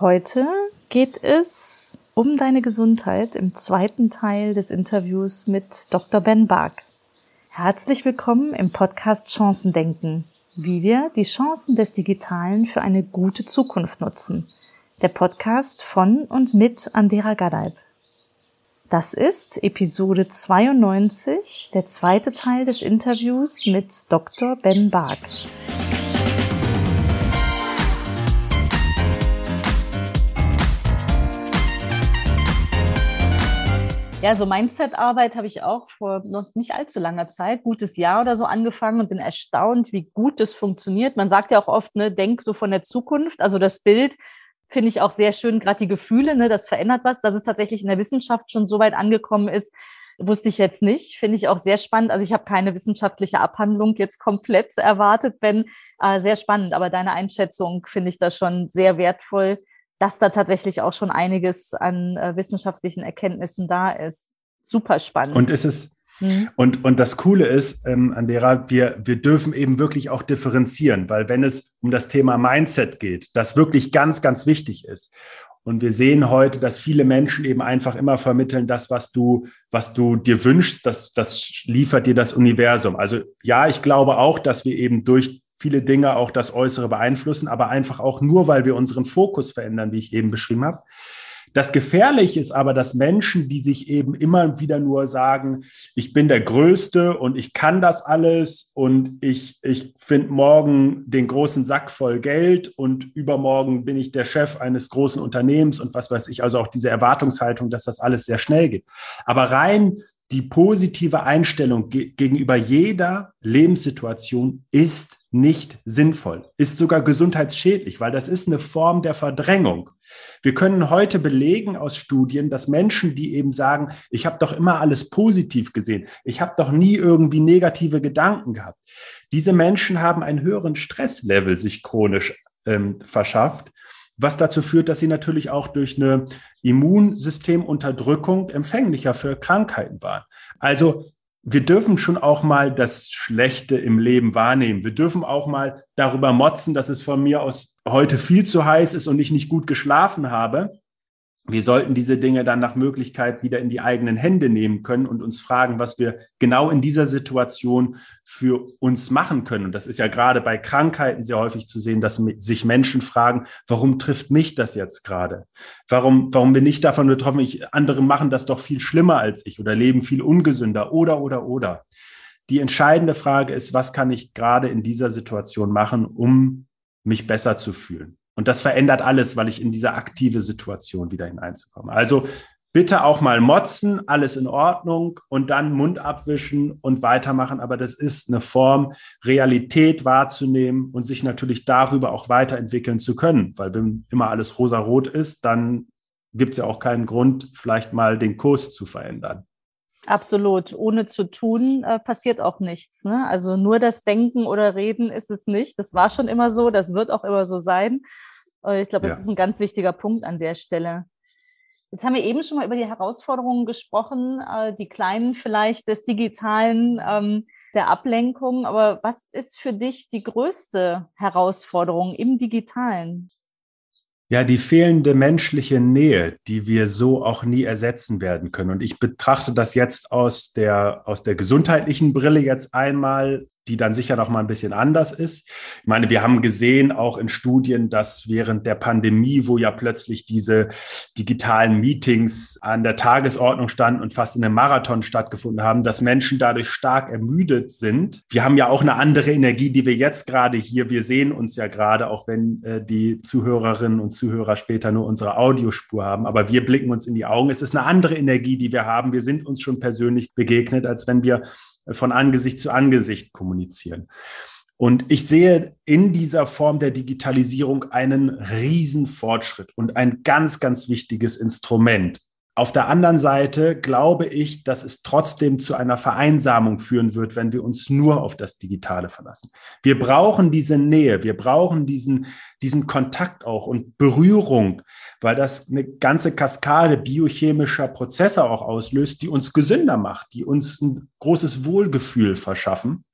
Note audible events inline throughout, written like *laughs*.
Heute geht es um deine Gesundheit im zweiten Teil des Interviews mit Dr. Ben Bark. Herzlich willkommen im Podcast Chancen denken, wie wir die Chancen des Digitalen für eine gute Zukunft nutzen. Der Podcast von und mit Andera Gadaib. Das ist Episode 92, der zweite Teil des Interviews mit Dr. Ben Bark. Ja, so Mindset-Arbeit habe ich auch vor noch nicht allzu langer Zeit, gutes Jahr oder so angefangen und bin erstaunt, wie gut das funktioniert. Man sagt ja auch oft, ne, denk so von der Zukunft. Also das Bild finde ich auch sehr schön, gerade die Gefühle, ne, das verändert was. Dass es tatsächlich in der Wissenschaft schon so weit angekommen ist, wusste ich jetzt nicht. Finde ich auch sehr spannend. Also ich habe keine wissenschaftliche Abhandlung jetzt komplett erwartet, Ben. Äh, sehr spannend, aber deine Einschätzung finde ich da schon sehr wertvoll dass da tatsächlich auch schon einiges an äh, wissenschaftlichen Erkenntnissen da ist. Super spannend. Und ist es mhm. und, und das Coole ist, ähm, Andera, wir, wir dürfen eben wirklich auch differenzieren, weil wenn es um das Thema Mindset geht, das wirklich ganz, ganz wichtig ist. Und wir sehen heute, dass viele Menschen eben einfach immer vermitteln, das, was du, was du dir wünschst, das, das liefert dir das Universum. Also ja, ich glaube auch, dass wir eben durch viele Dinge auch das Äußere beeinflussen, aber einfach auch nur, weil wir unseren Fokus verändern, wie ich eben beschrieben habe. Das Gefährliche ist aber, dass Menschen, die sich eben immer wieder nur sagen, ich bin der Größte und ich kann das alles und ich, ich finde morgen den großen Sack voll Geld und übermorgen bin ich der Chef eines großen Unternehmens und was weiß ich, also auch diese Erwartungshaltung, dass das alles sehr schnell geht. Aber rein die positive Einstellung ge gegenüber jeder Lebenssituation ist nicht sinnvoll, ist sogar gesundheitsschädlich, weil das ist eine Form der Verdrängung. Wir können heute belegen aus Studien, dass Menschen, die eben sagen, ich habe doch immer alles positiv gesehen, ich habe doch nie irgendwie negative Gedanken gehabt, diese Menschen haben einen höheren Stresslevel sich chronisch ähm, verschafft, was dazu führt, dass sie natürlich auch durch eine Immunsystemunterdrückung empfänglicher für Krankheiten waren. Also wir dürfen schon auch mal das Schlechte im Leben wahrnehmen. Wir dürfen auch mal darüber motzen, dass es von mir aus heute viel zu heiß ist und ich nicht gut geschlafen habe wir sollten diese Dinge dann nach Möglichkeit wieder in die eigenen Hände nehmen können und uns fragen, was wir genau in dieser Situation für uns machen können. Und das ist ja gerade bei Krankheiten sehr häufig zu sehen, dass sich Menschen fragen, warum trifft mich das jetzt gerade? Warum, warum bin ich davon betroffen? Ich, andere machen das doch viel schlimmer als ich oder leben viel ungesünder oder, oder, oder. Die entscheidende Frage ist, was kann ich gerade in dieser Situation machen, um mich besser zu fühlen? Und das verändert alles, weil ich in diese aktive Situation wieder hineinzukommen. Also bitte auch mal motzen, alles in Ordnung und dann Mund abwischen und weitermachen. Aber das ist eine Form, Realität wahrzunehmen und sich natürlich darüber auch weiterentwickeln zu können. Weil wenn immer alles rosarot ist, dann gibt es ja auch keinen Grund, vielleicht mal den Kurs zu verändern. Absolut. Ohne zu tun äh, passiert auch nichts. Ne? Also nur das Denken oder Reden ist es nicht. Das war schon immer so, das wird auch immer so sein. Ich glaube, das ja. ist ein ganz wichtiger Punkt an der Stelle. Jetzt haben wir eben schon mal über die Herausforderungen gesprochen, äh, die kleinen vielleicht des Digitalen, ähm, der Ablenkung. Aber was ist für dich die größte Herausforderung im Digitalen? Ja, die fehlende menschliche Nähe, die wir so auch nie ersetzen werden können. Und ich betrachte das jetzt aus der, aus der gesundheitlichen Brille jetzt einmal die dann sicher noch mal ein bisschen anders ist. Ich meine, wir haben gesehen auch in Studien, dass während der Pandemie, wo ja plötzlich diese digitalen Meetings an der Tagesordnung standen und fast in einem Marathon stattgefunden haben, dass Menschen dadurch stark ermüdet sind. Wir haben ja auch eine andere Energie, die wir jetzt gerade hier, wir sehen uns ja gerade, auch wenn äh, die Zuhörerinnen und Zuhörer später nur unsere Audiospur haben, aber wir blicken uns in die Augen. Es ist eine andere Energie, die wir haben. Wir sind uns schon persönlich begegnet, als wenn wir von Angesicht zu Angesicht kommunizieren. Und ich sehe in dieser Form der Digitalisierung einen riesen Fortschritt und ein ganz, ganz wichtiges Instrument. Auf der anderen Seite glaube ich, dass es trotzdem zu einer Vereinsamung führen wird, wenn wir uns nur auf das Digitale verlassen. Wir brauchen diese Nähe, wir brauchen diesen, diesen Kontakt auch und Berührung, weil das eine ganze Kaskade biochemischer Prozesse auch auslöst, die uns gesünder macht, die uns ein großes Wohlgefühl verschaffen.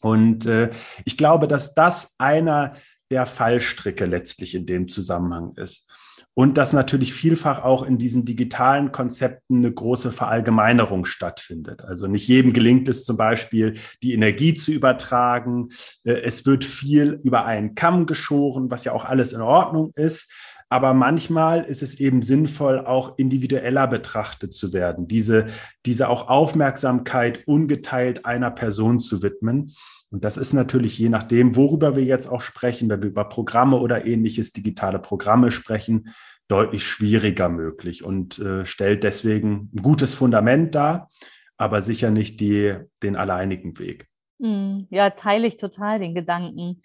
Und äh, ich glaube, dass das einer der Fallstricke letztlich in dem Zusammenhang ist. Und dass natürlich vielfach auch in diesen digitalen Konzepten eine große Verallgemeinerung stattfindet. Also nicht jedem gelingt es zum Beispiel, die Energie zu übertragen. Äh, es wird viel über einen Kamm geschoren, was ja auch alles in Ordnung ist. Aber manchmal ist es eben sinnvoll, auch individueller betrachtet zu werden, diese, diese auch Aufmerksamkeit ungeteilt einer Person zu widmen. Und das ist natürlich je nachdem, worüber wir jetzt auch sprechen, wenn wir über Programme oder ähnliches, digitale Programme sprechen, deutlich schwieriger möglich und äh, stellt deswegen ein gutes Fundament dar, aber sicher nicht die, den alleinigen Weg. Hm, ja, teile ich total den Gedanken.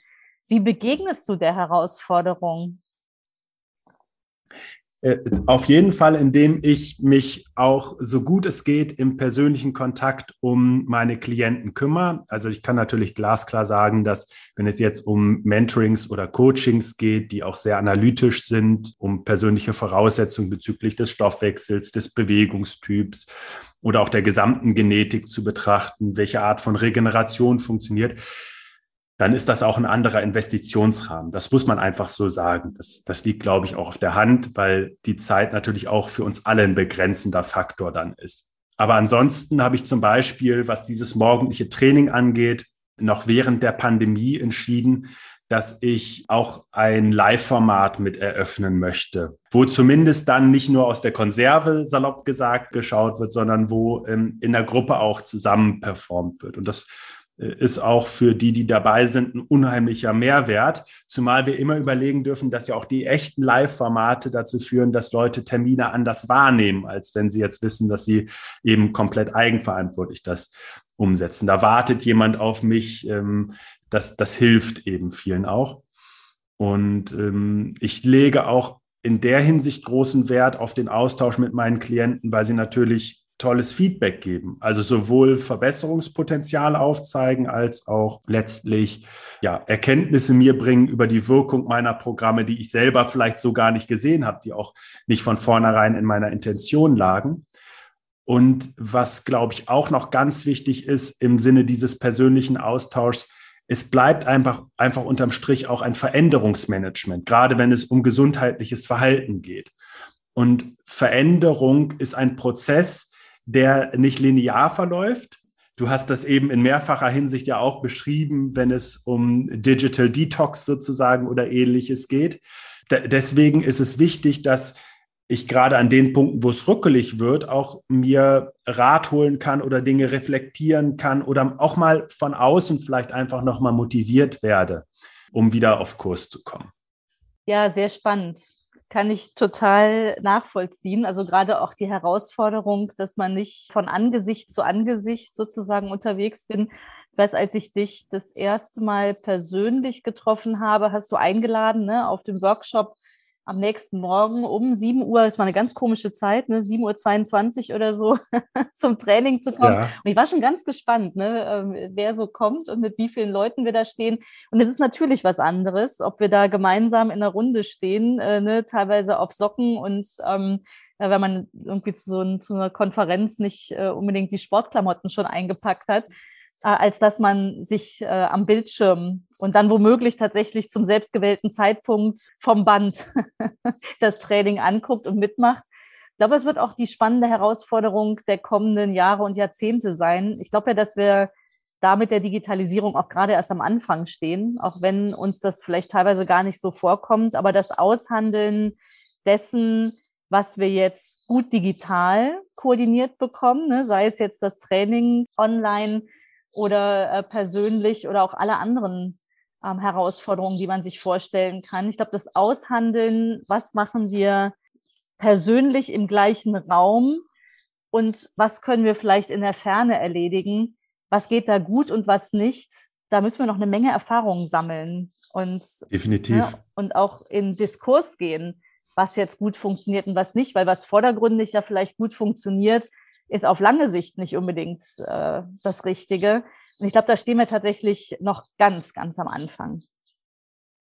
Wie begegnest du der Herausforderung? Äh, auf jeden Fall, indem ich mich auch so gut es geht im persönlichen Kontakt um meine Klienten kümmere. Also ich kann natürlich glasklar sagen, dass wenn es jetzt um Mentorings oder Coachings geht, die auch sehr analytisch sind, um persönliche Voraussetzungen bezüglich des Stoffwechsels, des Bewegungstyps oder auch der gesamten Genetik zu betrachten, welche Art von Regeneration funktioniert, dann ist das auch ein anderer Investitionsrahmen. Das muss man einfach so sagen. Das, das liegt, glaube ich, auch auf der Hand, weil die Zeit natürlich auch für uns alle ein begrenzender Faktor dann ist. Aber ansonsten habe ich zum Beispiel, was dieses morgendliche Training angeht, noch während der Pandemie entschieden, dass ich auch ein Live-Format mit eröffnen möchte, wo zumindest dann nicht nur aus der Konserve, salopp gesagt, geschaut wird, sondern wo ähm, in der Gruppe auch zusammen performt wird. Und das ist auch für die, die dabei sind, ein unheimlicher Mehrwert. Zumal wir immer überlegen dürfen, dass ja auch die echten Live-Formate dazu führen, dass Leute Termine anders wahrnehmen, als wenn sie jetzt wissen, dass sie eben komplett eigenverantwortlich das umsetzen. Da wartet jemand auf mich. Ähm, das, das hilft eben vielen auch. Und ähm, ich lege auch in der Hinsicht großen Wert auf den Austausch mit meinen Klienten, weil sie natürlich tolles Feedback geben. Also sowohl Verbesserungspotenzial aufzeigen als auch letztlich ja, Erkenntnisse mir bringen über die Wirkung meiner Programme, die ich selber vielleicht so gar nicht gesehen habe, die auch nicht von vornherein in meiner Intention lagen. Und was, glaube ich, auch noch ganz wichtig ist im Sinne dieses persönlichen Austauschs, es bleibt einfach, einfach unterm Strich auch ein Veränderungsmanagement, gerade wenn es um gesundheitliches Verhalten geht. Und Veränderung ist ein Prozess, der nicht linear verläuft. Du hast das eben in mehrfacher Hinsicht ja auch beschrieben, wenn es um Digital Detox sozusagen oder ähnliches geht. D deswegen ist es wichtig, dass ich gerade an den Punkten, wo es rückelig wird, auch mir Rat holen kann oder Dinge reflektieren kann oder auch mal von außen vielleicht einfach nochmal motiviert werde, um wieder auf Kurs zu kommen. Ja, sehr spannend kann ich total nachvollziehen. Also gerade auch die Herausforderung, dass man nicht von Angesicht zu Angesicht sozusagen unterwegs bin. Ich weiß, als ich dich das erste Mal persönlich getroffen habe, hast du eingeladen ne, auf dem Workshop am nächsten Morgen um 7 Uhr, das war eine ganz komische Zeit, ne, 7.22 Uhr oder so, *laughs* zum Training zu kommen. Ja. Und ich war schon ganz gespannt, ne, ähm, wer so kommt und mit wie vielen Leuten wir da stehen. Und es ist natürlich was anderes, ob wir da gemeinsam in einer Runde stehen, äh, ne, teilweise auf Socken und ähm, wenn man irgendwie zu so zu einer Konferenz nicht äh, unbedingt die Sportklamotten schon eingepackt hat äh, als dass man sich äh, am Bildschirm und dann womöglich tatsächlich zum selbstgewählten Zeitpunkt vom Band *laughs* das Training anguckt und mitmacht. Ich glaube, es wird auch die spannende Herausforderung der kommenden Jahre und Jahrzehnte sein. Ich glaube ja, dass wir da mit der Digitalisierung auch gerade erst am Anfang stehen, auch wenn uns das vielleicht teilweise gar nicht so vorkommt. Aber das Aushandeln dessen, was wir jetzt gut digital koordiniert bekommen, ne, sei es jetzt das Training online, oder äh, persönlich oder auch alle anderen ähm, Herausforderungen, die man sich vorstellen kann. Ich glaube, das Aushandeln, was machen wir persönlich im gleichen Raum und was können wir vielleicht in der Ferne erledigen, was geht da gut und was nicht, da müssen wir noch eine Menge Erfahrungen sammeln und, Definitiv. Ja, und auch in Diskurs gehen, was jetzt gut funktioniert und was nicht, weil was vordergründig ja vielleicht gut funktioniert, ist auf lange Sicht nicht unbedingt äh, das Richtige. Und ich glaube, da stehen wir tatsächlich noch ganz, ganz am Anfang.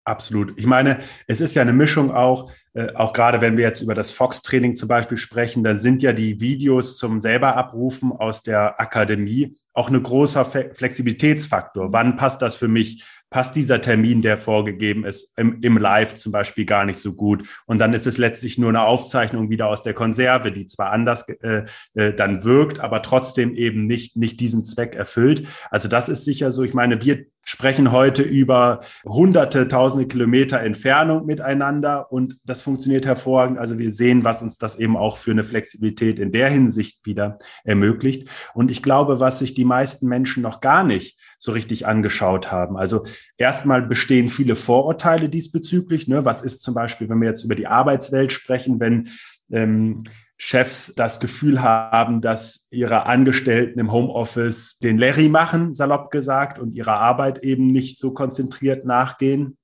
Absolut. Ich meine, es ist ja eine Mischung auch, äh, auch gerade wenn wir jetzt über das Fox-Training zum Beispiel sprechen, dann sind ja die Videos zum selber abrufen aus der Akademie auch ein großer Flexibilitätsfaktor. Wann passt das für mich? Passt dieser Termin, der vorgegeben ist, im, im Live zum Beispiel gar nicht so gut. Und dann ist es letztlich nur eine Aufzeichnung wieder aus der Konserve, die zwar anders äh, äh, dann wirkt, aber trotzdem eben nicht, nicht diesen Zweck erfüllt. Also das ist sicher so. Ich meine, wir sprechen heute über hunderte, tausende Kilometer Entfernung miteinander und das funktioniert hervorragend. Also wir sehen, was uns das eben auch für eine Flexibilität in der Hinsicht wieder ermöglicht. Und ich glaube, was sich die meisten Menschen noch gar nicht so richtig angeschaut haben. Also erstmal bestehen viele Vorurteile diesbezüglich. Ne? Was ist zum Beispiel, wenn wir jetzt über die Arbeitswelt sprechen, wenn ähm, Chefs das Gefühl haben, dass ihre Angestellten im Homeoffice den Larry machen, salopp gesagt, und ihrer Arbeit eben nicht so konzentriert nachgehen?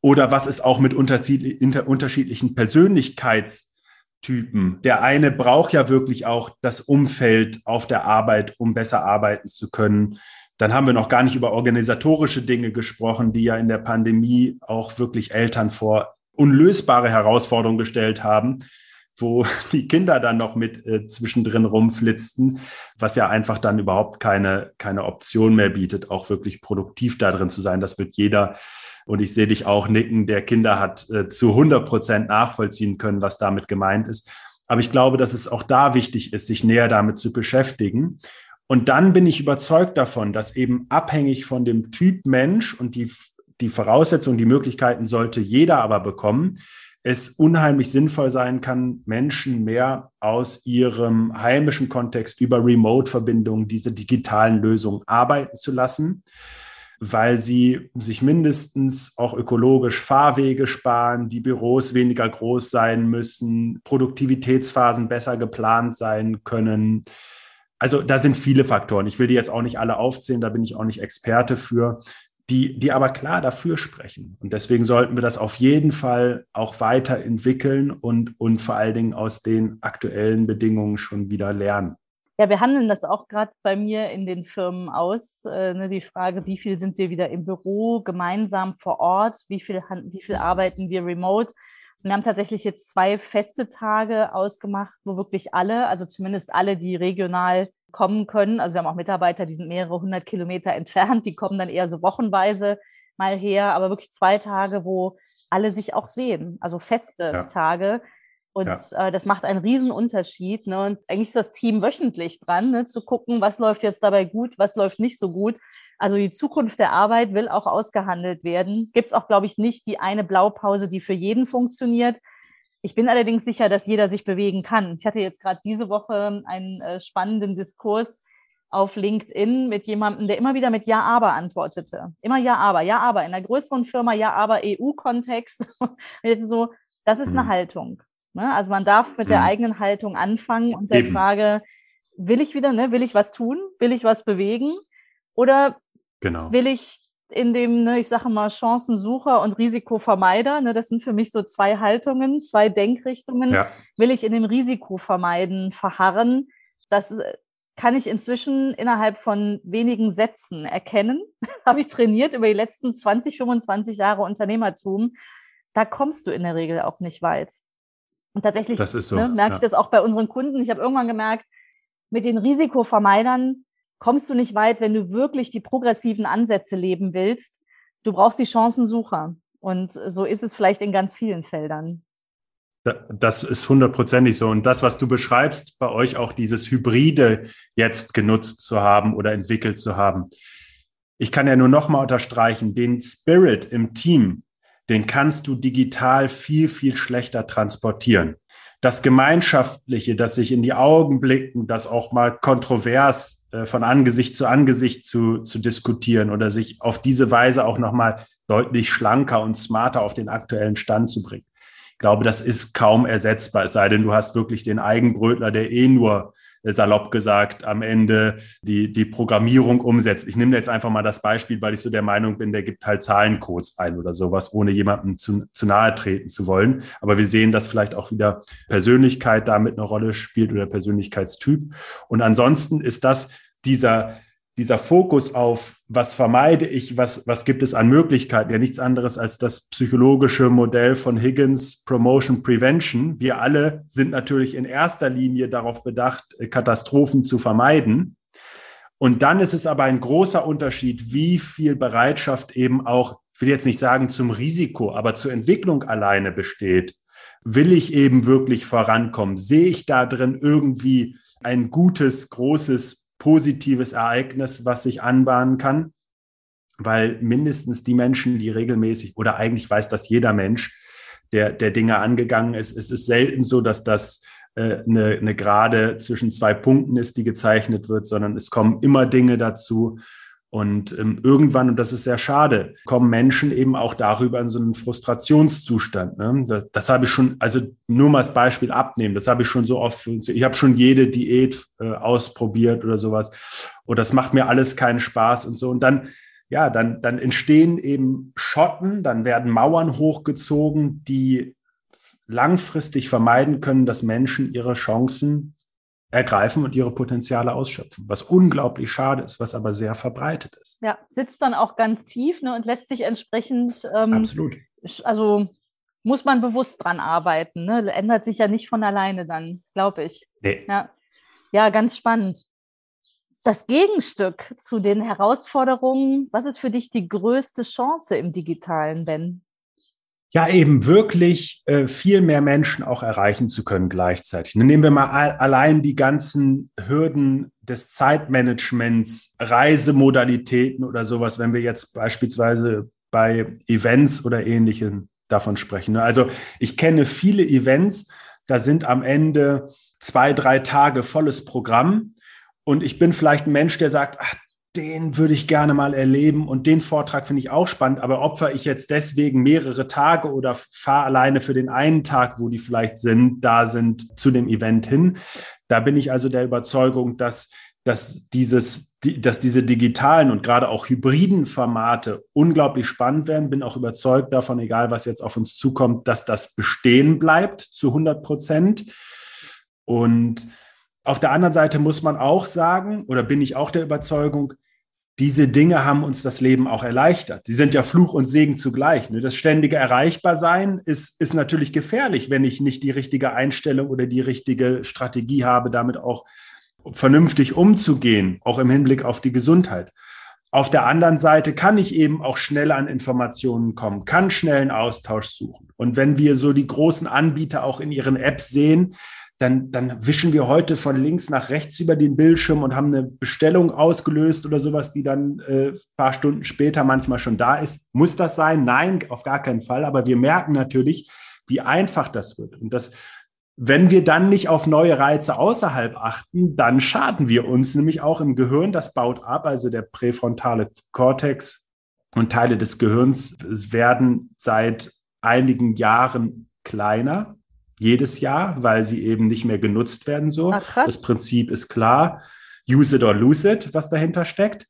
Oder was ist auch mit unterschiedlichen Persönlichkeitstypen? Der eine braucht ja wirklich auch das Umfeld auf der Arbeit, um besser arbeiten zu können. Dann haben wir noch gar nicht über organisatorische Dinge gesprochen, die ja in der Pandemie auch wirklich Eltern vor unlösbare Herausforderungen gestellt haben, wo *laughs* die Kinder dann noch mit äh, zwischendrin rumflitzten, was ja einfach dann überhaupt keine, keine Option mehr bietet, auch wirklich produktiv da drin zu sein. Das wird jeder, und ich sehe dich auch nicken, der Kinder hat äh, zu 100 Prozent nachvollziehen können, was damit gemeint ist. Aber ich glaube, dass es auch da wichtig ist, sich näher damit zu beschäftigen. Und dann bin ich überzeugt davon, dass eben abhängig von dem Typ Mensch und die, die Voraussetzungen, die Möglichkeiten sollte jeder aber bekommen, es unheimlich sinnvoll sein kann, Menschen mehr aus ihrem heimischen Kontext über Remote-Verbindungen, diese digitalen Lösungen arbeiten zu lassen, weil sie sich mindestens auch ökologisch Fahrwege sparen, die Büros weniger groß sein müssen, Produktivitätsphasen besser geplant sein können. Also da sind viele Faktoren. Ich will die jetzt auch nicht alle aufzählen, da bin ich auch nicht Experte für die, die aber klar dafür sprechen. Und deswegen sollten wir das auf jeden Fall auch weiterentwickeln und, und vor allen Dingen aus den aktuellen Bedingungen schon wieder lernen. Ja, wir handeln das auch gerade bei mir in den Firmen aus. Äh, ne, die Frage, wie viel sind wir wieder im Büro, gemeinsam vor Ort, wie viel, wie viel arbeiten wir remote. Und wir haben tatsächlich jetzt zwei feste Tage ausgemacht, wo wirklich alle, also zumindest alle, die regional kommen können. Also wir haben auch Mitarbeiter, die sind mehrere hundert Kilometer entfernt, die kommen dann eher so wochenweise mal her, aber wirklich zwei Tage, wo alle sich auch sehen, also feste ja. Tage. Und ja. äh, das macht einen riesen Unterschied. Ne? Und eigentlich ist das Team wöchentlich dran, ne? zu gucken, was läuft jetzt dabei gut, was läuft nicht so gut. Also die Zukunft der Arbeit will auch ausgehandelt werden. Gibt es auch, glaube ich, nicht die eine Blaupause, die für jeden funktioniert. Ich bin allerdings sicher, dass jeder sich bewegen kann. Ich hatte jetzt gerade diese Woche einen äh, spannenden Diskurs auf LinkedIn mit jemandem, der immer wieder mit Ja, aber antwortete. Immer Ja, aber, Ja, aber. In einer größeren Firma Ja, aber EU-Kontext. *laughs* so, das ist mhm. eine Haltung. Ne? Also man darf mit mhm. der eigenen Haltung anfangen und der Eben. Frage, will ich wieder, ne, will ich was tun? Will ich was bewegen? Oder genau. will ich in dem, ne, ich sage mal, Chancensucher und Risikovermeider. Ne, das sind für mich so zwei Haltungen, zwei Denkrichtungen. Ja. Will ich in dem Risikovermeiden verharren? Das äh, kann ich inzwischen innerhalb von wenigen Sätzen erkennen. *laughs* Habe ich trainiert über die letzten 20, 25 Jahre Unternehmertum. Da kommst du in der Regel auch nicht weit. Und tatsächlich so, ne, merke ja. ich das auch bei unseren Kunden. Ich habe irgendwann gemerkt, mit den Risikovermeidern kommst du nicht weit, wenn du wirklich die progressiven Ansätze leben willst. Du brauchst die Chancensucher. Und so ist es vielleicht in ganz vielen Feldern. Das ist hundertprozentig so. Und das, was du beschreibst, bei euch auch dieses Hybride jetzt genutzt zu haben oder entwickelt zu haben. Ich kann ja nur noch mal unterstreichen, den Spirit im Team, den kannst du digital viel, viel schlechter transportieren das Gemeinschaftliche, das sich in die Augen blicken, das auch mal kontrovers äh, von Angesicht zu Angesicht zu, zu diskutieren oder sich auf diese Weise auch nochmal deutlich schlanker und smarter auf den aktuellen Stand zu bringen. Ich glaube, das ist kaum ersetzbar, es sei denn, du hast wirklich den Eigenbrötler, der eh nur salopp gesagt am Ende die, die Programmierung umsetzt. Ich nehme jetzt einfach mal das Beispiel, weil ich so der Meinung bin, der gibt halt Zahlencodes ein oder sowas, ohne jemandem zu, zu nahe treten zu wollen. Aber wir sehen, dass vielleicht auch wieder Persönlichkeit damit eine Rolle spielt oder Persönlichkeitstyp. Und ansonsten ist das dieser dieser Fokus auf, was vermeide ich, was, was gibt es an Möglichkeiten, ja nichts anderes als das psychologische Modell von Higgins Promotion Prevention. Wir alle sind natürlich in erster Linie darauf bedacht, Katastrophen zu vermeiden. Und dann ist es aber ein großer Unterschied, wie viel Bereitschaft eben auch, ich will jetzt nicht sagen zum Risiko, aber zur Entwicklung alleine besteht. Will ich eben wirklich vorankommen? Sehe ich da drin irgendwie ein gutes, großes, positives Ereignis, was sich anbahnen kann? Weil mindestens die Menschen, die regelmäßig, oder eigentlich weiß das jeder Mensch, der, der Dinge angegangen ist, es ist selten so, dass das äh, eine, eine Gerade zwischen zwei Punkten ist, die gezeichnet wird, sondern es kommen immer Dinge dazu. Und ähm, irgendwann, und das ist sehr schade, kommen Menschen eben auch darüber in so einen Frustrationszustand. Ne? Das, das habe ich schon, also nur mal als Beispiel abnehmen, das habe ich schon so oft, ich habe schon jede Diät äh, ausprobiert oder sowas. Oder das macht mir alles keinen Spaß und so. Und dann, ja, dann, dann entstehen eben Schotten, dann werden Mauern hochgezogen, die langfristig vermeiden können, dass Menschen ihre Chancen ergreifen und ihre Potenziale ausschöpfen, was unglaublich schade ist, was aber sehr verbreitet ist. Ja, sitzt dann auch ganz tief ne, und lässt sich entsprechend. Ähm, Absolut. Also muss man bewusst dran arbeiten. Ne? Ändert sich ja nicht von alleine dann, glaube ich. Nee. Ja. ja, ganz spannend. Das Gegenstück zu den Herausforderungen, was ist für dich die größte Chance im Digitalen, Ben? Ja eben wirklich äh, viel mehr Menschen auch erreichen zu können gleichzeitig. Dann nehmen wir mal allein die ganzen Hürden des Zeitmanagements, Reisemodalitäten oder sowas, wenn wir jetzt beispielsweise bei Events oder ähnlichem davon sprechen. Also ich kenne viele Events, da sind am Ende zwei, drei Tage volles Programm. Und ich bin vielleicht ein Mensch, der sagt, ach, den würde ich gerne mal erleben und den Vortrag finde ich auch spannend, aber opfer ich jetzt deswegen mehrere Tage oder fahre alleine für den einen Tag, wo die vielleicht sind, da sind, zu dem Event hin. Da bin ich also der Überzeugung, dass, dass, dieses, dass diese digitalen und gerade auch hybriden Formate unglaublich spannend werden. Bin auch überzeugt davon, egal was jetzt auf uns zukommt, dass das bestehen bleibt zu 100 Prozent. Und auf der anderen Seite muss man auch sagen, oder bin ich auch der Überzeugung, diese Dinge haben uns das Leben auch erleichtert. Sie sind ja Fluch und Segen zugleich. Ne? Das ständige Erreichbarsein ist, ist natürlich gefährlich, wenn ich nicht die richtige Einstellung oder die richtige Strategie habe, damit auch vernünftig umzugehen, auch im Hinblick auf die Gesundheit. Auf der anderen Seite kann ich eben auch schnell an Informationen kommen, kann schnell einen Austausch suchen. Und wenn wir so die großen Anbieter auch in ihren Apps sehen, dann, dann wischen wir heute von links nach rechts über den Bildschirm und haben eine Bestellung ausgelöst oder sowas, die dann äh, paar Stunden später manchmal schon da ist. Muss das sein? Nein, auf gar keinen Fall. Aber wir merken natürlich, wie einfach das wird. Und das, wenn wir dann nicht auf neue Reize außerhalb achten, dann schaden wir uns nämlich auch im Gehirn. Das baut ab, also der präfrontale Kortex und Teile des Gehirns werden seit einigen Jahren kleiner jedes Jahr, weil sie eben nicht mehr genutzt werden so. Ach, das Prinzip ist klar. Use it or lose it, was dahinter steckt.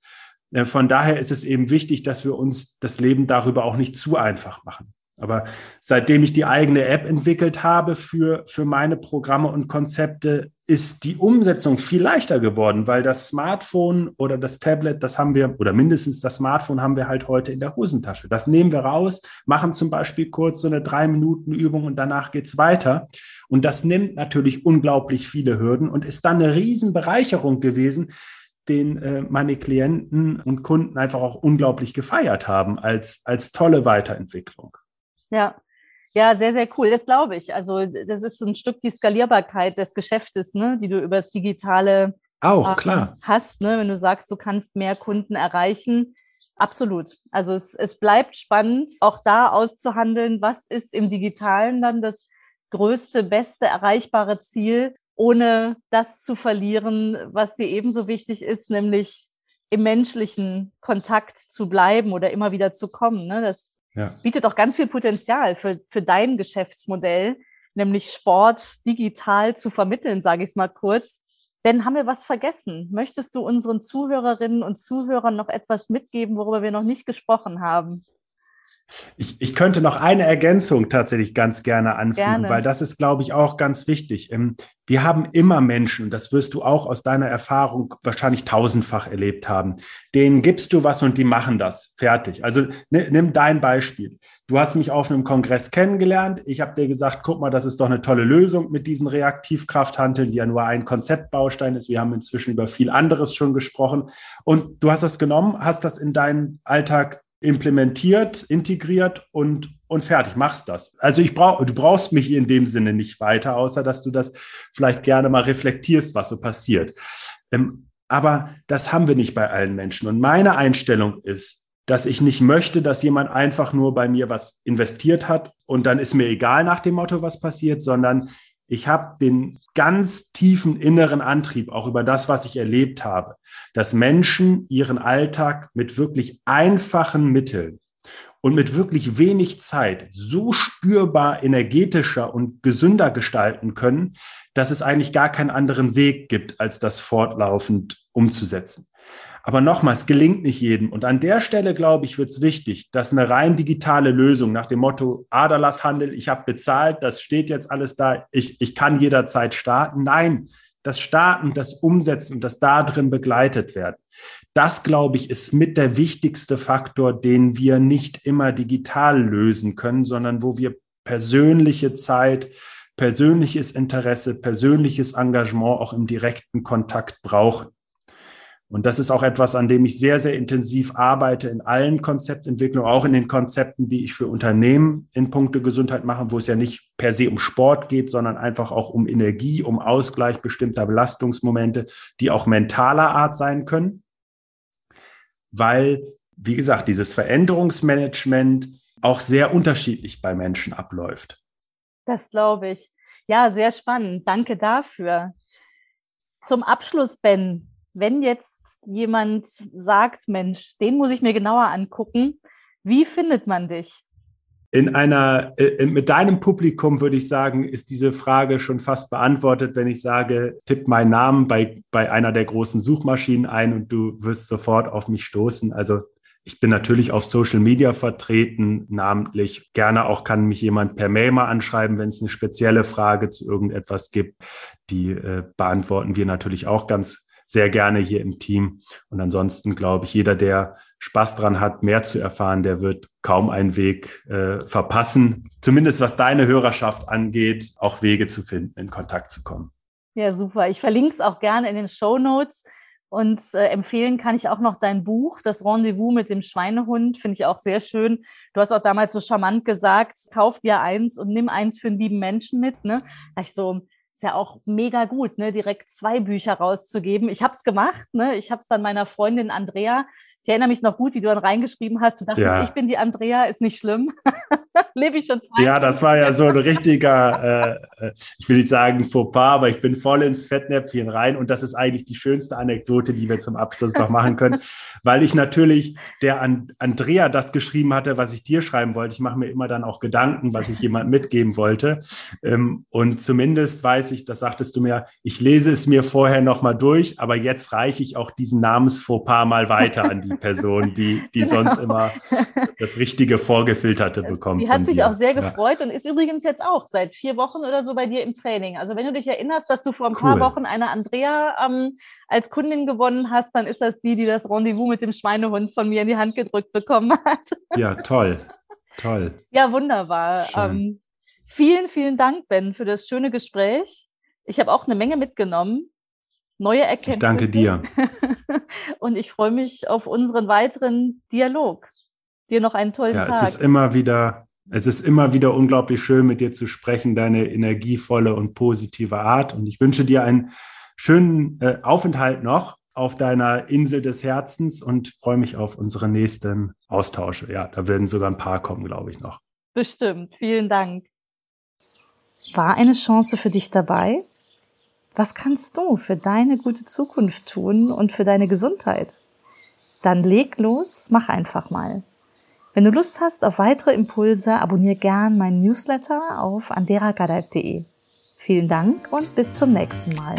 Äh, von daher ist es eben wichtig, dass wir uns das Leben darüber auch nicht zu einfach machen. Aber seitdem ich die eigene App entwickelt habe für, für meine Programme und Konzepte, ist die Umsetzung viel leichter geworden, weil das Smartphone oder das Tablet, das haben wir, oder mindestens das Smartphone haben wir halt heute in der Hosentasche. Das nehmen wir raus, machen zum Beispiel kurz so eine drei Minuten Übung und danach geht's weiter. Und das nimmt natürlich unglaublich viele Hürden und ist dann eine Riesenbereicherung gewesen, den äh, meine Klienten und Kunden einfach auch unglaublich gefeiert haben als, als tolle Weiterentwicklung. Ja. Ja, sehr, sehr cool. Das glaube ich. Also das ist so ein Stück die Skalierbarkeit des Geschäftes, ne, die du über das Digitale auch ähm, klar hast, ne, wenn du sagst, du kannst mehr Kunden erreichen. Absolut. Also es, es bleibt spannend, auch da auszuhandeln, was ist im Digitalen dann das größte, beste erreichbare Ziel, ohne das zu verlieren, was dir ebenso wichtig ist, nämlich im menschlichen Kontakt zu bleiben oder immer wieder zu kommen. Ne? Das ja. bietet auch ganz viel Potenzial für, für dein Geschäftsmodell, nämlich Sport digital zu vermitteln, sage ich es mal kurz. Denn haben wir was vergessen? Möchtest du unseren Zuhörerinnen und Zuhörern noch etwas mitgeben, worüber wir noch nicht gesprochen haben? Ich, ich könnte noch eine Ergänzung tatsächlich ganz gerne anfügen, gerne. weil das ist, glaube ich, auch ganz wichtig. Ähm, wir haben immer Menschen, das wirst du auch aus deiner Erfahrung wahrscheinlich tausendfach erlebt haben, denen gibst du was und die machen das. Fertig. Also nimm dein Beispiel. Du hast mich auf einem Kongress kennengelernt. Ich habe dir gesagt, guck mal, das ist doch eine tolle Lösung mit diesen Reaktivkrafthanteln, die ja nur ein Konzeptbaustein ist. Wir haben inzwischen über viel anderes schon gesprochen. Und du hast das genommen, hast das in deinen Alltag implementiert, integriert und, und fertig, machst das. Also ich brauch, du brauchst mich in dem Sinne nicht weiter, außer dass du das vielleicht gerne mal reflektierst, was so passiert. Ähm, aber das haben wir nicht bei allen Menschen. Und meine Einstellung ist, dass ich nicht möchte, dass jemand einfach nur bei mir was investiert hat und dann ist mir egal nach dem Motto, was passiert, sondern ich habe den ganz tiefen inneren Antrieb, auch über das, was ich erlebt habe, dass Menschen ihren Alltag mit wirklich einfachen Mitteln und mit wirklich wenig Zeit so spürbar energetischer und gesünder gestalten können, dass es eigentlich gar keinen anderen Weg gibt, als das fortlaufend umzusetzen. Aber nochmals, gelingt nicht jedem. Und an der Stelle, glaube ich, wird es wichtig, dass eine rein digitale Lösung nach dem Motto Aderlasshandel, ich habe bezahlt, das steht jetzt alles da, ich, ich kann jederzeit starten. Nein, das Starten, das Umsetzen und das da drin begleitet werden. Das, glaube ich, ist mit der wichtigste Faktor, den wir nicht immer digital lösen können, sondern wo wir persönliche Zeit, persönliches Interesse, persönliches Engagement auch im direkten Kontakt brauchen. Und das ist auch etwas, an dem ich sehr, sehr intensiv arbeite in allen Konzeptentwicklungen, auch in den Konzepten, die ich für Unternehmen in puncto Gesundheit mache, wo es ja nicht per se um Sport geht, sondern einfach auch um Energie, um Ausgleich bestimmter Belastungsmomente, die auch mentaler Art sein können. Weil, wie gesagt, dieses Veränderungsmanagement auch sehr unterschiedlich bei Menschen abläuft. Das glaube ich. Ja, sehr spannend. Danke dafür. Zum Abschluss, Ben, wenn jetzt jemand sagt, Mensch, den muss ich mir genauer angucken, wie findet man dich? In einer, äh, mit deinem Publikum würde ich sagen, ist diese Frage schon fast beantwortet, wenn ich sage, tipp meinen Namen bei, bei einer der großen Suchmaschinen ein und du wirst sofort auf mich stoßen. Also ich bin natürlich auf Social Media vertreten, namentlich. Gerne auch kann mich jemand per Mail mal anschreiben, wenn es eine spezielle Frage zu irgendetwas gibt. Die äh, beantworten wir natürlich auch ganz sehr gerne hier im Team. Und ansonsten glaube ich, jeder, der Spaß dran hat, mehr zu erfahren, der wird kaum einen Weg äh, verpassen. Zumindest was deine Hörerschaft angeht, auch Wege zu finden, in Kontakt zu kommen. Ja, super. Ich verlinke es auch gerne in den Show Notes. Und äh, empfehlen kann ich auch noch dein Buch, das Rendezvous mit dem Schweinehund, finde ich auch sehr schön. Du hast auch damals so charmant gesagt, kauf dir eins und nimm eins für einen lieben Menschen mit. Ne? Ich so, ist ja auch mega gut, ne, direkt zwei Bücher rauszugeben. Ich habe es gemacht, ne? Ich habe es dann meiner Freundin Andrea ich erinnere mich noch gut, wie du dann reingeschrieben hast. Du dachtest, ja. ich bin die Andrea, ist nicht schlimm. *laughs* Lebe ich schon zwei. Ja, das war ja so ein richtiger, äh, äh, ich will nicht sagen Fauxpas, aber ich bin voll ins Fettnäpfchen rein. Und das ist eigentlich die schönste Anekdote, die wir zum Abschluss noch machen können, weil ich natürlich der An Andrea das geschrieben hatte, was ich dir schreiben wollte. Ich mache mir immer dann auch Gedanken, was ich jemand mitgeben wollte. Ähm, und zumindest weiß ich, das sagtest du mir, ich lese es mir vorher nochmal durch, aber jetzt reiche ich auch diesen Namensfauxpas mal weiter an die Person, die, die genau. sonst immer das richtige Vorgefilterte bekommt. Die hat sich dir. auch sehr gefreut ja. und ist übrigens jetzt auch seit vier Wochen oder so bei dir im Training. Also wenn du dich erinnerst, dass du vor ein cool. paar Wochen eine Andrea ähm, als Kundin gewonnen hast, dann ist das die, die das Rendezvous mit dem Schweinehund von mir in die Hand gedrückt bekommen hat. Ja, toll. Toll. Ja, wunderbar. Ähm, vielen, vielen Dank, Ben, für das schöne Gespräch. Ich habe auch eine Menge mitgenommen neue Erkenntnisse. Ich danke dir. *laughs* *laughs* Und ich freue mich auf unseren weiteren Dialog. Dir noch einen tollen ja, Tag. Es ist immer wieder, es ist immer wieder unglaublich schön, mit dir zu sprechen, deine energievolle und positive Art. Und ich wünsche dir einen schönen äh, Aufenthalt noch auf deiner Insel des Herzens und freue mich auf unsere nächsten Austausche. Ja, da werden sogar ein paar kommen, glaube ich, noch. Bestimmt. Vielen Dank. War eine Chance für dich dabei? Was kannst du für deine gute Zukunft tun und für deine Gesundheit? Dann leg los, mach einfach mal. Wenn du Lust hast auf weitere Impulse, abonniere gern meinen Newsletter auf anderagadaib.de. Vielen Dank und bis zum nächsten Mal.